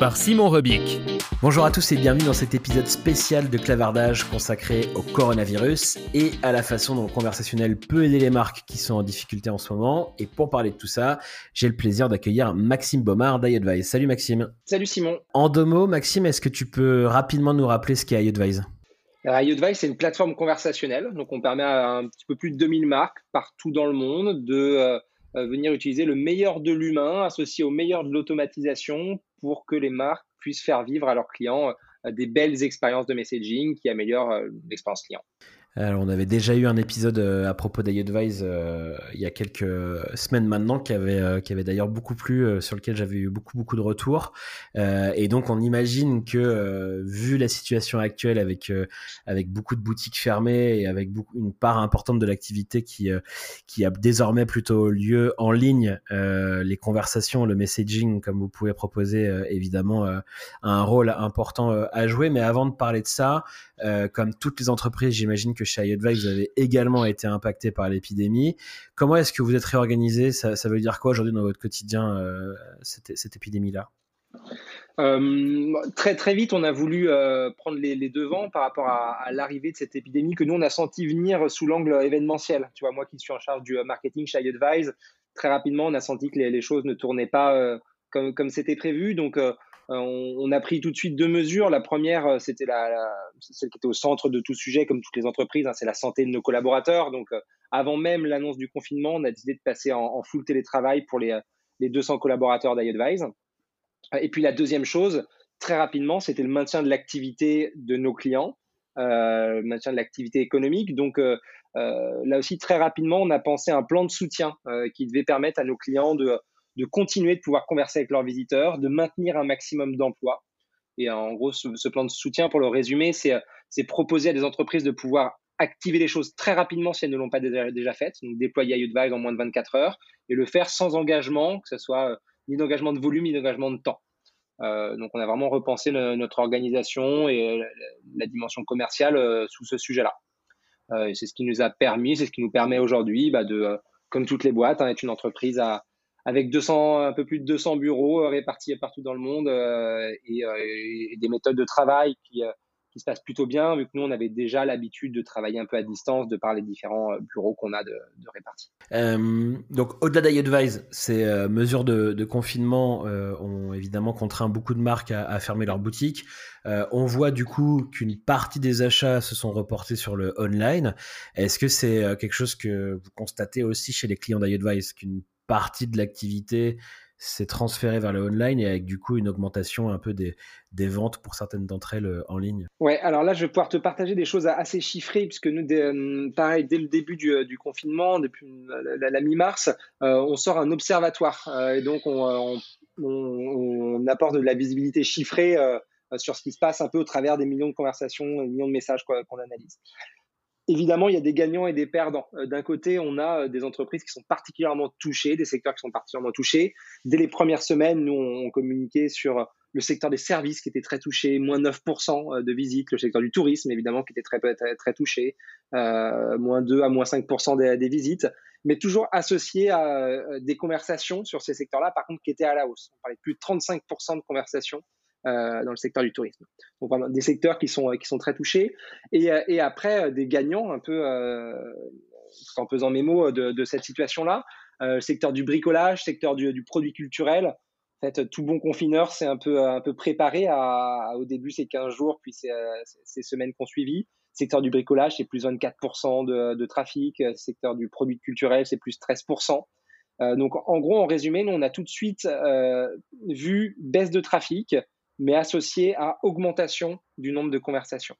par Simon Rebic. Bonjour à tous et bienvenue dans cet épisode spécial de clavardage consacré au coronavirus et à la façon dont le conversationnel peut aider les marques qui sont en difficulté en ce moment. Et pour parler de tout ça, j'ai le plaisir d'accueillir Maxime Baumard d'iAdvise. Salut Maxime. Salut Simon. En deux mots, Maxime, est-ce que tu peux rapidement nous rappeler ce qu'est iAdvise iAdvise, c'est une plateforme conversationnelle. Donc, on permet à un petit peu plus de 2000 marques partout dans le monde de euh, euh, venir utiliser le meilleur de l'humain associé au meilleur de l'automatisation pour que les marques puissent faire vivre à leurs clients euh, des belles expériences de messaging qui améliorent euh, l'expérience client. Alors, on avait déjà eu un épisode euh, à propos d'iAdvise euh, il y a quelques semaines maintenant qui avait, euh, avait d'ailleurs beaucoup plu, sur lequel j'avais eu beaucoup, beaucoup de retours. et donc, on imagine que, vu la situation actuelle avec, avec beaucoup de boutiques fermées et avec une part importante de l'activité qui, qui a désormais plutôt lieu en ligne, les conversations, le messaging, comme vous pouvez proposer, évidemment, a un rôle important à jouer. Mais avant de parler de ça, comme toutes les entreprises, j'imagine que que chez iAdvice, vous avez également été impacté par l'épidémie. Comment est-ce que vous êtes réorganisé? Ça, veut dire quoi aujourd'hui dans votre quotidien, euh, cette, épidémie-là? Euh, très très vite, on a voulu euh, prendre les, devants par rapport à, l'arrivée de cette épidémie que nous on a senti venir sous l'angle événementiel. Tu vois, moi qui suis en charge du marketing chez iAdvise, très rapidement on a senti que les, choses ne tournaient pas comme comme c'était prévu. Donc euh, on, a pris tout de suite deux mesures. La première, euh, c'était la, celle qui était au centre de tout sujet, comme toutes les entreprises, hein, c'est la santé de nos collaborateurs. Donc, euh, avant même l'annonce du confinement, on a décidé de passer en, full télétravail pour les, 200 collaborateurs d'iAdvise. Et puis la deuxième chose, très rapidement, c'était le maintien de l'activité de nos clients, le maintien de l'activité économique. Donc là aussi, très rapidement, on a pensé à un plan de soutien qui devait permettre à nos clients de de continuer de pouvoir converser avec leurs visiteurs, de maintenir un maximum d'emplois. Et en gros, ce, plan de soutien, pour le résumer, c'est proposer à des entreprises de pouvoir activer les choses très rapidement si elles ne l'ont pas déjà, fait, donc déployer iAdvise en moins de 24 heures, et le faire sans engagement, que ce soit euh, ni d'engagement de volume, ni d'engagement de temps. Euh, donc on a vraiment repensé notre organisation et la, dimension commerciale euh, sous ce sujet-là. c'est ce qui nous a permis, c'est ce qui nous permet aujourd'hui bah, de, comme toutes les boîtes, hein, être une entreprise à, avec 200, un peu plus de 200 bureaux euh, répartis partout dans le monde euh, et, euh, et, des méthodes de travail qui, se passent plutôt bien, vu que nous, on avait déjà l'habitude de travailler un peu à distance de par les différents bureaux qu'on a de, répartis. Donc, au-delà d'iAdvise, ces mesures de, confinement ont évidemment contraint beaucoup de marques à, fermer leurs boutiques. on voit du coup qu'une partie des achats se sont reportés sur le online. Est-ce que c'est quelque chose que vous constatez aussi chez les clients d'iAdvise, partie de l'activité s'est transférée vers le online et avec du coup une augmentation un peu des, des ventes pour certaines d'entre elles euh, en ligne Ouais, alors là, je vais pouvoir te partager des choses assez chiffrées, puisque nous, euh, pareil, dès le début du, euh, confinement, depuis la, mi-mars, on sort un observatoire. et donc, on, on, on, apporte de la visibilité chiffrée sur ce qui se passe un peu au travers des millions de conversations, des millions de messages qu'on analyse. Évidemment, il y a des gagnants et des perdants. Euh, d'un côté, on a euh, des entreprises qui sont particulièrement touchées, des secteurs qui sont particulièrement touchés. Dès les premières semaines, nous, on communiquait sur le secteur des services qui était très touché, moins 9% euh, de visites, le secteur du tourisme, évidemment, qui était très, touché, euh, moins 2 à moins 5% des, des, visites, mais toujours associé à des conversations sur ces secteurs-là, par contre, qui étaient à la hausse. On parlait de plus de 35% de conversations euh, dans le secteur du tourisme. Donc vraiment des secteurs qui sont qui sont très touchés et, euh, après euh, des gagnants un peu en pesant mes mots de, de cette situation-là. le secteur du bricolage, secteur du, du produit culturel. fait, tout bon confineur, c'est un peu, un peu préparé. Au début, c'est 15 jours, puis c'est ces semaines qu'on suivi. Secteur du bricolage, c'est plus 24% de, de, trafic. Secteur du produit culturel, c'est plus 13%. Euh, donc, en gros, en résumé, nous, on a tout de suite euh, vu baisse de trafic, mais associée à augmentation du nombre de conversations.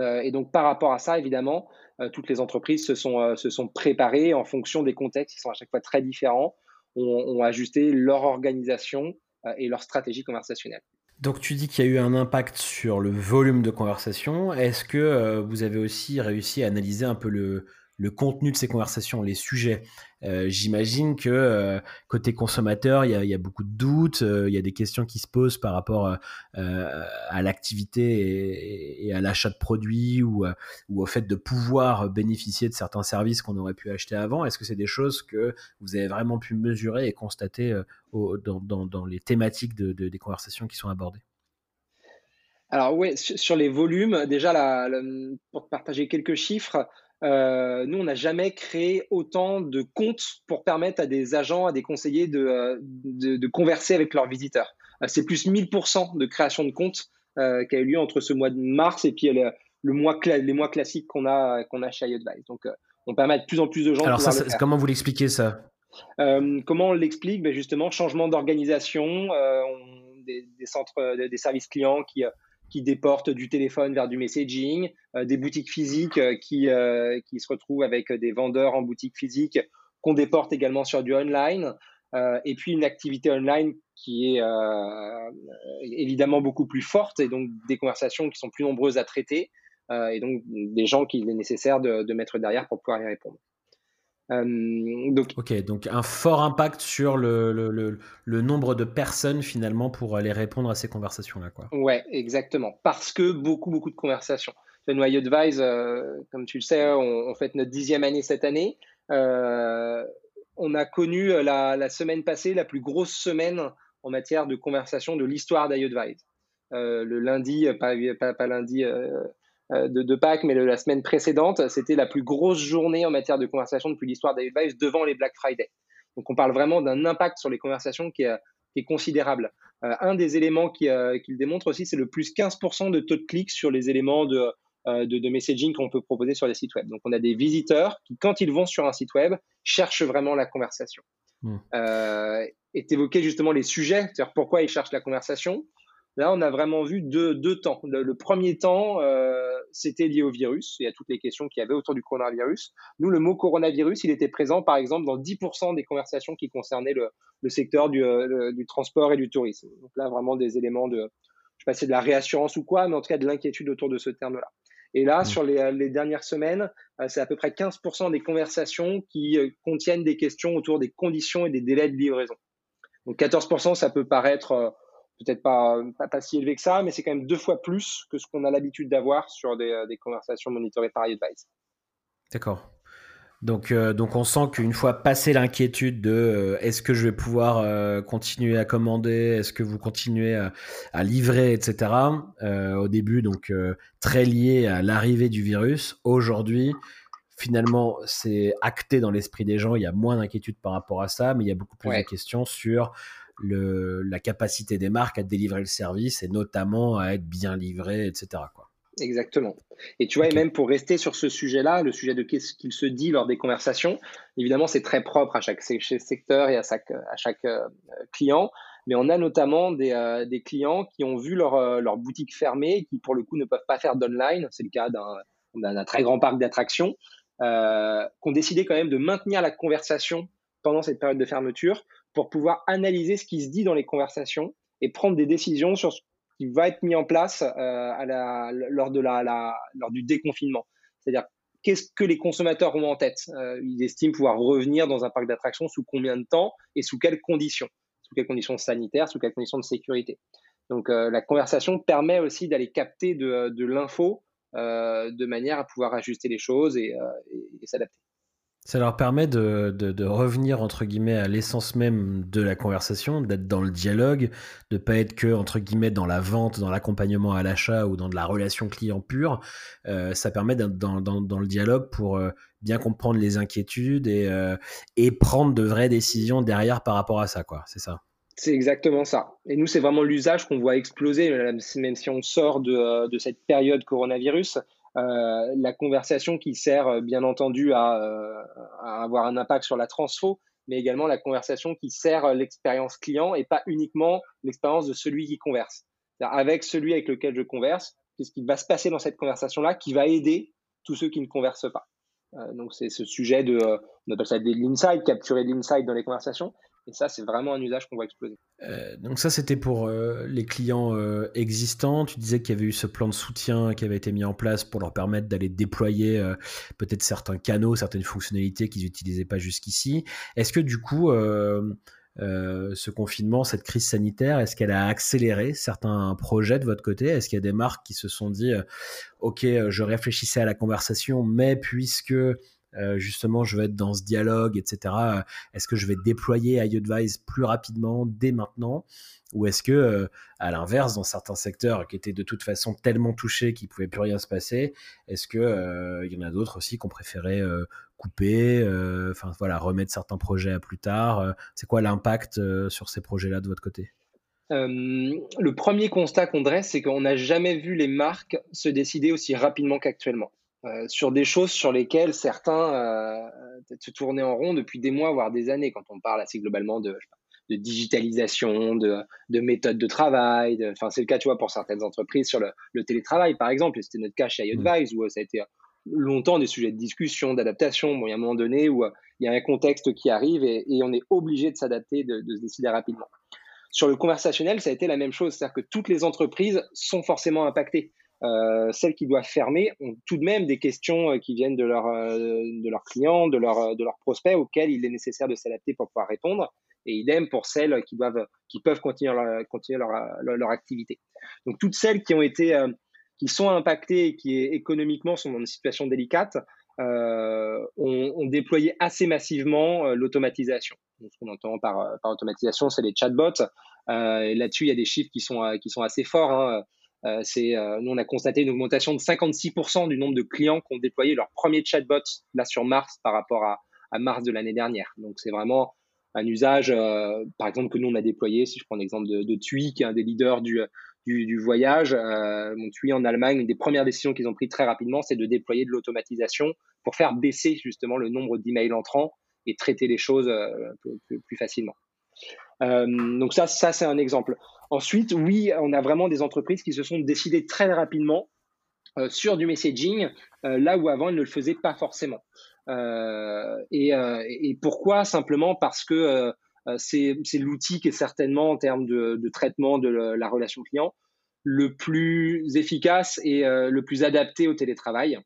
Euh, et donc, par rapport à ça, évidemment, toutes les entreprises se sont, se sont préparées en fonction des contextes qui sont à chaque fois très différents, ont, ont ajusté leur organisation et leur stratégie conversationnelle. Donc tu dis qu'il y a eu un impact sur le volume de conversation. Est-ce que vous avez aussi réussi à analyser un peu le, le contenu de ces conversations, les sujets. Euh, j'imagine que euh, côté consommateur, il y, a, beaucoup de doutes, euh, il y a des questions qui se posent par rapport à l'activité et, à l'achat de produits ou, au fait de pouvoir bénéficier de certains services qu'on aurait pu acheter avant. Est-ce que c'est des choses que vous avez vraiment pu mesurer et constater dans, les thématiques des conversations qui sont abordées? Alors oui, sur les volumes, déjà pour partager quelques chiffres, euh, nous, on n'a jamais créé autant de comptes pour permettre à des agents, à des conseillers de, euh, de, converser avec leurs visiteurs. Euh, c'est plus 1000% de création de comptes qui a eu lieu entre ce mois de mars et puis le, mois les mois classiques qu'on a, qu'on a chez iAdvice. Donc, on permet à de plus en plus de gens Alors, de comment vous l'expliquez ça? Comment on l'explique? Ben Justement, changement d'organisation, des, des, centres, des services clients qui qui déportent du téléphone vers du messaging, euh, des boutiques physiques euh, qui, euh, qui se retrouvent avec des vendeurs en boutique physique qu'on déporte également sur du online. et puis une activité online qui est évidemment beaucoup plus forte et donc des conversations qui sont plus nombreuses à traiter et donc des gens qu'il est nécessaire de, de mettre derrière pour pouvoir y répondre. Euh, donc, ok, donc un fort impact sur le, le, le, nombre de personnes finalement pour aller répondre à ces conversations-là. Quoi. Ouais, exactement. Parce que beaucoup, beaucoup de conversations. Le Noyau Advise, euh, comme tu le sais, on, fait notre dixième année cette année. Euh, on a connu la, la, semaine passée la plus grosse semaine en matière de conversation de l'histoire d'iAdvise. le lundi, pas, pas, pas lundi euh, de, de, Pâques, mais la semaine précédente, c'était la plus grosse journée en matière de conversation depuis l'histoire d'Advice devant les Black Friday. Donc on parle vraiment d'un impact sur les conversations qui est, qui est considérable. Euh, un des éléments qui, euh, qui le démontre aussi, c'est le plus 15% de taux de clics sur les éléments de, de, de messaging qu'on peut proposer sur les sites web. Donc on a des visiteurs qui, quand ils vont sur un site web, cherchent vraiment la conversation. Mmh. Euh, et évoqué justement les sujets, c'est-à-dire pourquoi ils cherchent la conversation. Là, on a vraiment vu deux, deux temps. Le, premier temps, euh, c'était lié au virus et à toutes les questions qu'il y avait autour du coronavirus. Nous, le mot coronavirus, il était présent, par exemple, dans 10% des conversations qui concernaient le, le secteur du, euh, du, transport et du tourisme. Donc là, vraiment des éléments de, je sais pas si c'est de la réassurance ou quoi, mais en tout cas de l'inquiétude autour de ce terme-là. Et là, mmh. sur les, les, dernières semaines, euh, c'est à peu près 15% des conversations qui euh, contiennent des questions autour des conditions et des délais de livraison. Donc 14%, ça peut paraître peut-être pas, pas, si élevé que ça, mais c'est quand même deux fois plus que ce qu'on a l'habitude d'avoir sur des, euh, des, conversations monitorées par iAdvice. D'accord. Donc, euh, donc on sent qu'une fois passé l'inquiétude de euh, est-ce que je vais pouvoir continuer à commander, est-ce que vous continuez à, à livrer, etc. au début, donc très lié à l'arrivée du virus. Aujourd'hui, finalement, c'est acté dans l'esprit des gens. Il y a moins d'inquiétude par rapport à ça, mais il y a beaucoup plus de questions sur le, la capacité des marques à délivrer le service et notamment à être bien livré, etc. Quoi. Exactement. Et tu vois, et même pour rester sur ce sujet-là, le sujet de qu'est-ce qu'il se dit lors des conversations, évidemment, c'est très propre à chaque secteur et à chaque, à chaque euh, client. Mais on a notamment des, euh, des clients qui ont vu leur, euh, leur boutique fermée, qui pour le coup ne peuvent pas faire d'online. C'est le cas d'un très grand parc d'attractions, qui ont décidé quand même de maintenir la conversation pendant cette période de fermeture pour pouvoir analyser ce qui se dit dans les conversations et prendre des décisions sur ce qui va être mis en place euh, lors, de la, lors du déconfinement. C'est-à-dire, qu'est-ce que les consommateurs ont en tête? Euh, Ils estiment pouvoir revenir dans un parc d'attractions sous combien de temps et sous quelles conditions? Sous quelles conditions sanitaires, sous quelles conditions de sécurité? Donc, euh, la conversation permet aussi d'aller capter de, l'info de manière à pouvoir ajuster les choses et s'adapter. Ça leur permet de, de, revenir entre guillemets à l'essence même de la conversation, d'être dans le dialogue, de pas être que entre guillemets dans la vente, dans l'accompagnement à l'achat ou dans de la relation client pure. Euh, ça permet d'être dans, dans, dans, le dialogue pour euh, bien comprendre les inquiétudes et, euh, et prendre de vraies décisions derrière par rapport à ça, quoi. C'est ça. C'est exactement ça. Et nous, c'est vraiment l'usage qu'on voit exploser, même si on sort de, de cette période coronavirus. Euh, la conversation qui sert bien entendu à, à, avoir un impact sur la transfo, mais également la conversation qui sert l'expérience client et pas uniquement l'expérience de celui qui converse. Avec celui avec lequel je converse, qu'est-ce qui va se passer dans cette conversation-là qui va aider tous ceux qui ne conversent pas. Euh, donc c'est ce sujet de, euh, on appelle ça de l'insight, capturer l'insight dans les conversations. Et ça, c'est vraiment un usage qu'on voit exploser. Euh, donc ça, c'était pour les clients existants. Tu disais qu'il y avait eu ce plan de soutien qui avait été mis en place pour leur permettre d'aller déployer peut-être certains canaux, certaines fonctionnalités qu'ils n'utilisaient pas jusqu'ici. Est-ce que du coup, euh, ce confinement, cette crise sanitaire, est-ce qu'elle a accéléré certains projets de votre côté? Est-ce qu'il y a des marques qui se sont dit, euh, OK, euh, je réfléchissais à la conversation, mais puisque justement je vais être dans ce dialogue, etc., est-ce que je vais déployer iAdvise plus rapidement dès maintenant? Ou est-ce que, à l'inverse, dans certains secteurs qui étaient de toute façon tellement touchés qu'il ne pouvait plus rien se passer, est-ce qu'il il y en a d'autres aussi qui ont préféré couper, euh, enfin remettre certains projets à plus tard? Euh, c'est quoi l'impact euh, sur ces projets-là de votre côté? Le premier constat qu'on dresse, c'est qu'on n'a jamais vu les marques se décider aussi rapidement qu'actuellement. Sur des choses sur lesquelles certains se tournaient en rond depuis des mois, voire des années, quand on parle assez globalement de, de digitalisation, de, de méthodes de travail. Enfin, c'est le cas, tu vois, pour certaines entreprises sur le, le télétravail, par exemple. C'était notre cas chez iAdvise, mmh. où ça a été longtemps des sujets de discussion, d'adaptation. Bon, il y a un moment donné où euh, il y a un contexte qui arrive et, on est obligé de s'adapter, de, se décider rapidement. Sur le conversationnel, ça a été la même chose, c'est-à-dire que toutes les entreprises sont forcément impactées. Euh, celles qui doivent fermer ont tout de même des questions euh, qui viennent de, leur, de leurs clients, de, leur, de leurs prospects auxquels il est nécessaire de s'adapter pour pouvoir répondre. Et idem pour celles qui, doivent, qui peuvent continuer, leur, continuer leur, leur, activité. Donc toutes celles qui ont été qui sont impactés et qui économiquement sont dans une situation délicate, euh, ont, déployé assez massivement euh, l'automatisation. Ce qu'on entend par, euh, par automatisation, c'est les chatbots. Euh, là-dessus, il y a des chiffres qui sont, qui sont assez forts. Hein. Euh, c'est, nous, on a constaté une augmentation de 56% du nombre de clients qui ont déployé leur premier chatbot là sur mars par rapport à, mars de l'année dernière. Donc, c'est vraiment un usage, par exemple, que nous, on a déployé. Si je prends l'exemple de, TUI, qui est un des leaders du, du, voyage. Euh, TUI en Allemagne, une des premières décisions qu'ils ont prises très rapidement, c'est de déployer de l'automatisation pour faire baisser justement le nombre d'emails entrants et traiter les choses euh, plus, facilement. Euh, donc ça, ça c'est un exemple. Ensuite, oui, on a vraiment des entreprises qui se sont décidées très rapidement euh, sur du messaging, là où avant elles ne le faisaient pas forcément. Et, et, pourquoi? Simplement parce que euh, c'est l'outil qui est certainement en termes de, traitement de la relation client le plus efficace et euh, le plus adapté au télétravail.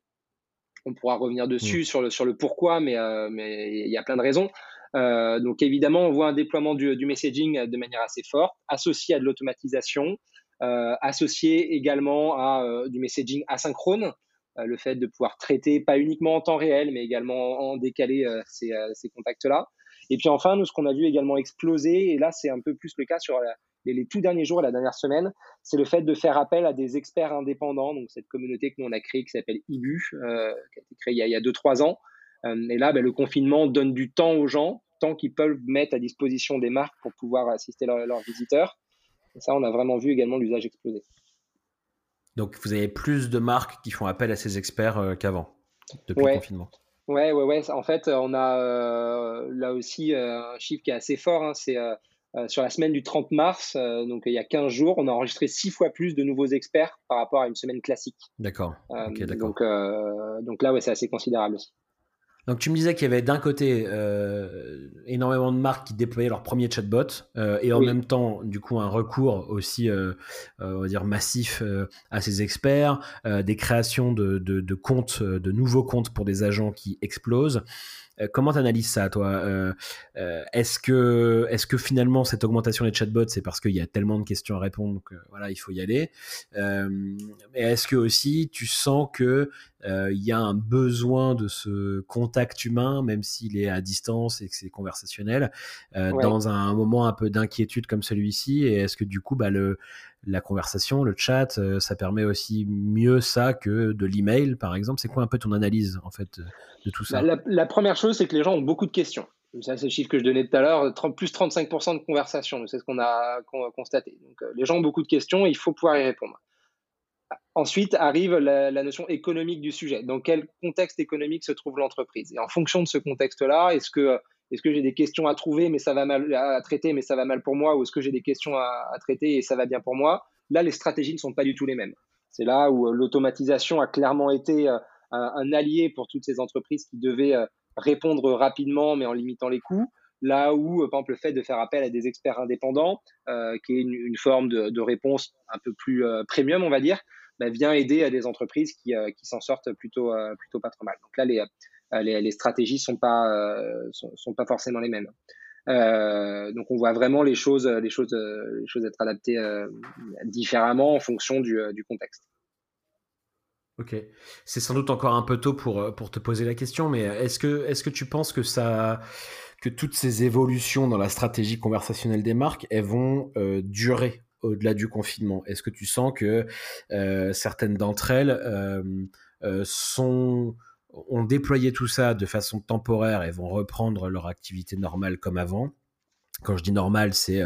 On pourra revenir dessus sur, le, sur le pourquoi, mais euh, mais il y a plein de raisons. Donc évidemment, on voit un déploiement du, du, messaging de manière assez forte, associé à de l'automatisation, associé également à du messaging asynchrone, le fait de pouvoir traiter pas uniquement en temps réel, mais également en décalé ces, ces contacts-là. Et puis enfin, nous, ce qu'on a vu également exploser, et là, c'est un peu plus le cas sur les, tout derniers jours et la dernière semaine, c'est le fait de faire appel à des experts indépendants, donc cette communauté que nous, on a créée qui s'appelle IBU, euh, qui a été créée il y a 2-3 ans. Euh, et là, ben, le confinement donne du temps aux gens, temps qu'ils peuvent mettre à disposition des marques pour pouvoir assister leurs visiteurs. Et ça, on a vraiment vu également l'usage exploser. Donc, vous avez plus de marques qui font appel à ces experts euh, qu'avant, depuis le confinement. Ouais, ouais, ouais. En fait, on a euh, là aussi euh, un chiffre qui est assez fort. Hein. c'est sur la semaine du 30 mars, donc il y a 15 jours, on a enregistré six fois plus de nouveaux experts par rapport à une semaine classique. D'accord. donc, donc là, ouais, c'est assez considérable aussi. Donc tu me disais qu'il y avait d'un côté euh, énormément de marques qui déployaient leur premier chatbot euh, et en même temps du coup un recours aussi euh, on va dire massif à ces experts, des créations de, de, comptes, de nouveaux comptes pour des agents qui explosent. Euh, comment tu analyses ça, toi? Euh, euh, Est-ce que, est que finalement cette augmentation des chatbots, c'est parce qu'il y a tellement de questions à répondre que voilà, il faut y aller? Mais est-ce que aussi tu sens que il y a un besoin de ce contact humain, même s'il est à distance et que c'est conversationnel, dans un moment un peu d'inquiétude comme celui-ci? Et est-ce que du coup, bah, le la conversation, le chat, euh, ça permet aussi mieux ça que de l'email, par exemple. C'est quoi un peu ton analyse en fait de tout ça bah, la, première chose, c'est que les gens ont beaucoup de questions. C'est le chiffre que je donnais tout à l'heure, plus 35% de conversations, c'est ce qu'on a constaté. Donc, les gens ont beaucoup de questions et il faut pouvoir y répondre. Ensuite arrive la, notion économique du sujet. Dans quel contexte économique se trouve l'entreprise? Et en fonction de ce contexte-là, est-ce que, est que j'ai des questions à trouver mais ça va mal à traiter mais ça va mal pour moi ou est-ce que j'ai des questions à, traiter et ça va bien pour moi? Là, les stratégies ne sont pas du tout les mêmes. C'est là où euh, l'automatisation a clairement été euh, un, allié pour toutes ces entreprises qui devaient euh, répondre rapidement mais en limitant les coûts. Là où, par exemple, le fait de faire appel à des experts indépendants, qui est une, forme de, réponse un peu plus premium, on va dire, bah, vient aider à des entreprises qui, qui s'en sortent plutôt, plutôt pas trop mal. Donc là, les, les, les stratégies sont pas, sont, sont, pas forcément les mêmes. donc on voit vraiment les choses, les choses, les choses être adaptées différemment en fonction du, du contexte. Ok, c'est sans doute encore un peu tôt pour, pour te poser la question, mais est-ce que, est-ce que tu penses que ça, que toutes ces évolutions dans la stratégie conversationnelle des marques, elles vont durer au-delà du confinement? Est-ce que tu sens que euh, certaines d'entre elles euh, euh, sont ont déployé tout ça de façon temporaire et vont reprendre leur activité normale comme avant quand je dis normal, c'est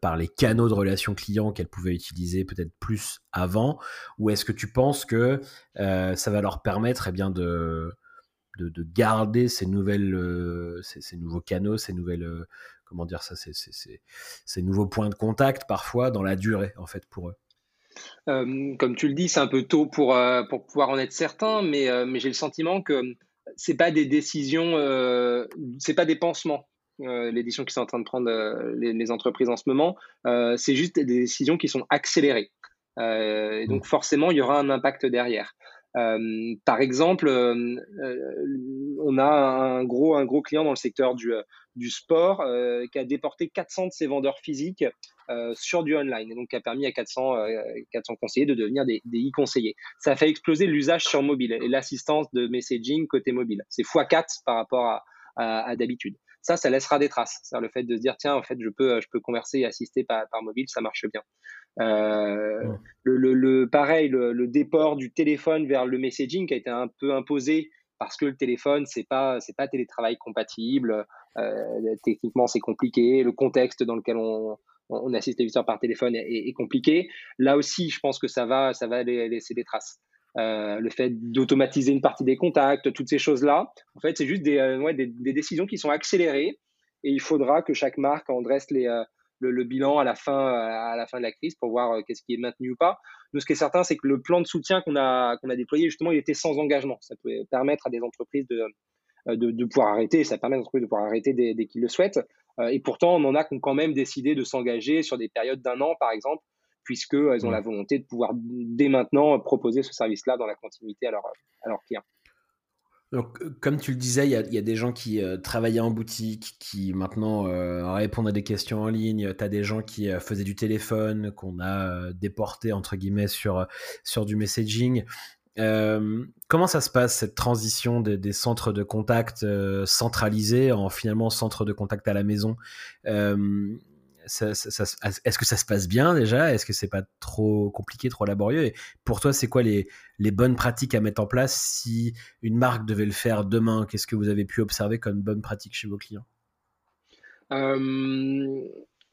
par les canaux de relations clients qu'elles pouvaient utiliser peut-être plus avant, ou est-ce que tu penses que ça va leur permettre eh bien, de, de, garder ces nouvelles, ces, nouveaux canaux, ces nouvelles comment dire ça, ces nouveaux points de contact parfois dans la durée en fait pour eux? Euh, comme tu le dis, c'est un peu tôt pour, euh, pour pouvoir en être certain, mais, euh, mais j'ai le sentiment que c'est pas des décisions, c'est pas des pansements. L'édition qui sont en train de prendre les, entreprises en ce moment, c'est juste des décisions qui sont accélérées. et donc mmh. forcément, il y aura un impact derrière. par exemple, on a un gros, un gros client dans le secteur du, du sport qui a déporté 400 de ses vendeurs physiques euh, sur du online et donc qui a permis à 400, 400 euh, conseillers de devenir des, e-conseillers. Ça a fait exploser l'usage sur mobile et l'assistance de messaging côté mobile. C'est x4 par rapport à, d'habitude. Ça, ça laissera des traces. C'est le fait de se dire tiens, en fait, je peux, je peux converser et assister par, par mobile, ça marche bien. le, le, pareil, le, le, déport du téléphone vers le messaging qui a été un peu imposé parce que le téléphone c'est pas c'est pas télétravail compatible euh, techniquement c'est compliqué le contexte dans lequel on, on assiste les visiteurs par téléphone est, compliqué là aussi je pense que ça va ça va laisser des traces euh, le fait d'automatiser une partie des contacts toutes ces choses là en fait c'est juste des, euh, décisions qui sont accélérées et il faudra que chaque marque en dresse les le, bilan à la fin à la fin de la crise pour voir qu'est-ce qui est maintenu ou pas nous, ce qui est certain, c'est que le plan de soutien qu'on a, déployé, justement, il était sans engagement. Ça pouvait permettre à des entreprises euh, de, pouvoir arrêter, ça permet aux entreprises de pouvoir arrêter dès, qu'ils le souhaitent. Euh, et pourtant, on en a qui ont quand même décidé de s'engager sur des périodes d'un an, par exemple, puisqu'elles ont la volonté de pouvoir, dès maintenant, proposer ce service-là dans la continuité à, à leurs clients. Donc, euh, comme tu le disais, il y, a, des gens qui euh, travaillaient en boutique, qui maintenant euh, répondent à des questions en ligne. Tu as des gens qui faisaient du téléphone, qu'on a déporté, entre guillemets, sur, sur du messaging. Comment ça se passe, cette transition des, centres de contact centralisés en finalement centre de contact à la maison? Est-ce que ça se passe bien déjà? Est-ce que c'est pas trop compliqué, trop laborieux? Pour toi, c'est quoi les, bonnes pratiques à mettre en place si une marque devait le faire demain? Qu'est-ce que vous avez pu observer comme bonnes pratiques chez vos clients?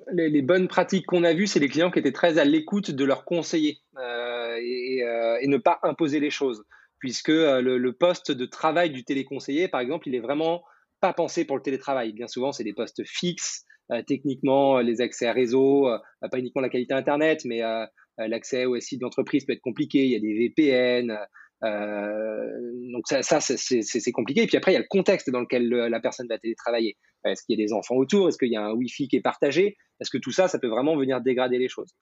Euh, les, bonnes pratiques qu'on a vues, c'est les clients qui étaient très à l'écoute de leurs conseillers euh, euh, et, ne pas imposer les choses. Puisque le, le, poste de travail du téléconseiller, par exemple, il est vraiment pas pensé pour le télétravail. Bien souvent, c'est des postes fixes euh, techniquement, les accès à réseau, euh, pas uniquement la qualité Internet, mais euh, l'accès aux sites d'entreprise peut être compliqué. Il y a des VPN. Donc ça, c'est compliqué. Et puis après, il y a le contexte dans lequel la personne va télétravailler. Est-ce qu'il y a des enfants autour? Est-ce qu'il y a un Wi-Fi qui est partagé? Est-ce que tout ça, ça peut vraiment venir dégrader les choses?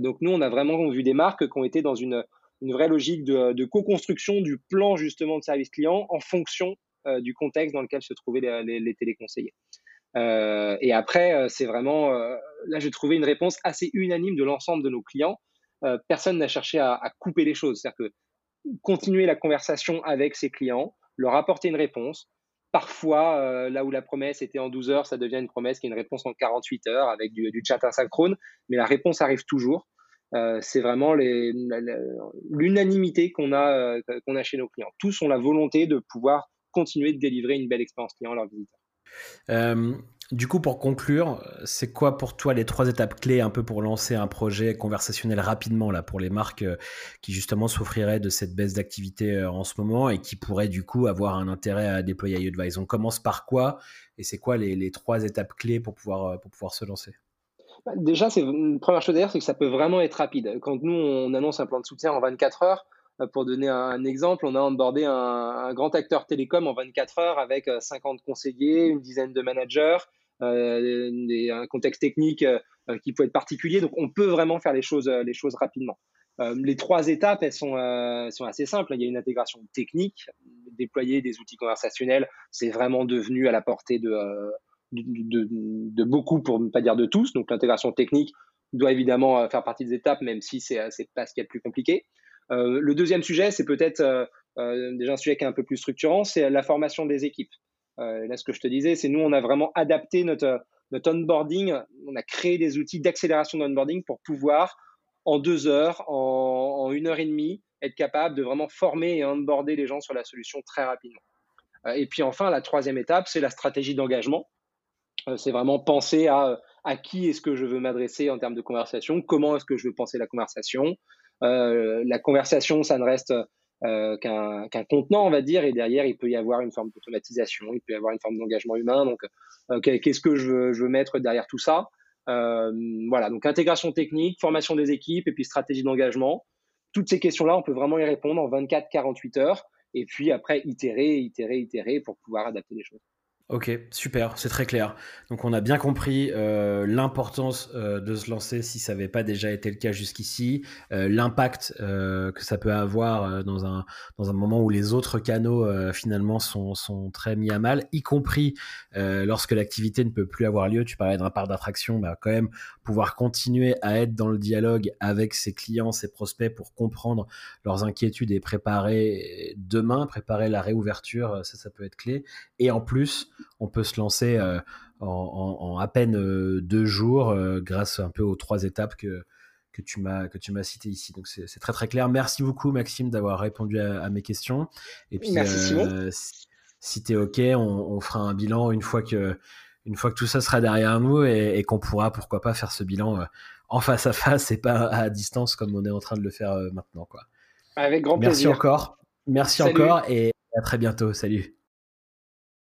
Donc nous, on a vraiment vu des marques qui ont été dans une, vraie logique de, co-construction du plan justement de service client en fonction du contexte dans lequel se trouvaient les, les, téléconseillers. Euh, et après, euh, c'est vraiment, euh, là, j'ai trouvé une réponse assez unanime de l'ensemble de nos clients. personne n'a cherché à, couper les choses. C'est-à-dire que continuer la conversation avec ses clients, leur apporter une réponse. Parfois, là où la promesse était en 12 heures, ça devient une promesse qui est une réponse en 48 heures avec du, chat asynchrone, mais la réponse arrive toujours. c'est vraiment l'unanimité qu'on a, qu'on a chez nos clients. Tous ont la volonté de pouvoir continuer de délivrer une belle expérience client à leurs visiteurs. Du coup, pour conclure, c'est quoi pour toi les trois étapes clés un peu pour lancer un projet conversationnel rapidement là pour les marques euh, qui justement souffriraient de cette baisse d'activité euh, en ce moment et qui pourraient du coup avoir un intérêt à déployer iAdvise On commence par quoi et c'est quoi les, trois étapes clés pour pouvoir, euh, pour pouvoir se lancer? Bah, Déjà, c'est une première chose à c'est que ça peut vraiment être rapide. Quand nous on annonce un plan de soutien en 24 heures, pour donner un, exemple, on a onboardé un, un, grand acteur télécom en 24 heures avec 50 conseillers, une dizaine de managers, euh, un contexte technique euh, qui peut être particulier. Donc, on peut vraiment faire les choses, les choses rapidement. Euh, les trois étapes, elles sont, sont assez simples. Il y a une intégration technique, déployer des outils conversationnels, c'est vraiment devenu à la portée de, de, de, beaucoup, pour ne pas dire de tous. Donc l'intégration technique doit évidemment faire partie des étapes, même si c'est pas ce qui est le plus compliqué. Euh, le deuxième sujet, c'est peut-être euh, déjà un sujet qui est un peu plus structurant, c'est la formation des équipes. Euh, là, ce que je te disais, c'est nous, on a vraiment adapté notre, notre onboarding, on a créé des outils d'accélération d'onboarding pour pouvoir, en deux heures, en, une heure et demie, être capable de vraiment former et onboarder les gens sur la solution très rapidement. Euh, et puis enfin, la troisième étape, c'est la stratégie d'engagement. Euh, c'est vraiment penser à à qui est-ce que je veux m'adresser en termes de conversation, comment est-ce que je veux penser la conversation. la conversation, ça ne reste euh, qu'un contenant, on va dire, et derrière, il peut y avoir une forme d'automatisation, il peut y avoir une forme d'engagement humain. Donc, euh, qu'est-ce que je veux, je veux, mettre derrière tout ça? Euh, Voilà, donc intégration technique, formation des équipes et puis stratégie d'engagement. Toutes ces questions-là, on peut vraiment y répondre en 24-48 heures, et puis après, itérer, itérer, itérer pour pouvoir adapter les choses. Ok, super, c'est très clair. Donc on a bien compris euh, l'importance euh, de se lancer si ça n'avait pas déjà été le cas jusqu'ici, euh, l'impact que ça peut avoir dans, un, dans un moment où les autres canaux finalement sont, sont très mis à mal, y compris lorsque l'activité ne peut plus avoir lieu. Tu parlais d'un part d'attraction, bah, quand même pouvoir continuer à être dans le dialogue avec ses clients, ses prospects pour comprendre leurs inquiétudes et préparer demain, préparer la réouverture, ça, ça peut être clé. Et en plus, on peut se lancer euh, en, à peine euh, deux jours euh, grâce un peu aux trois étapes que, que tu m'as que tu m'as cité ici. Donc c'est très très clair. Merci beaucoup Maxime d'avoir répondu à, mes questions. Et puis Merci, si, tu es ok, on, fera un bilan une fois que une fois que tout ça sera derrière nous et, qu'on pourra pourquoi pas faire ce bilan en face à face et pas à distance comme on est en train de le faire maintenant quoi. Avec grand plaisir. Merci encore. Merci encore et à très bientôt. Salut.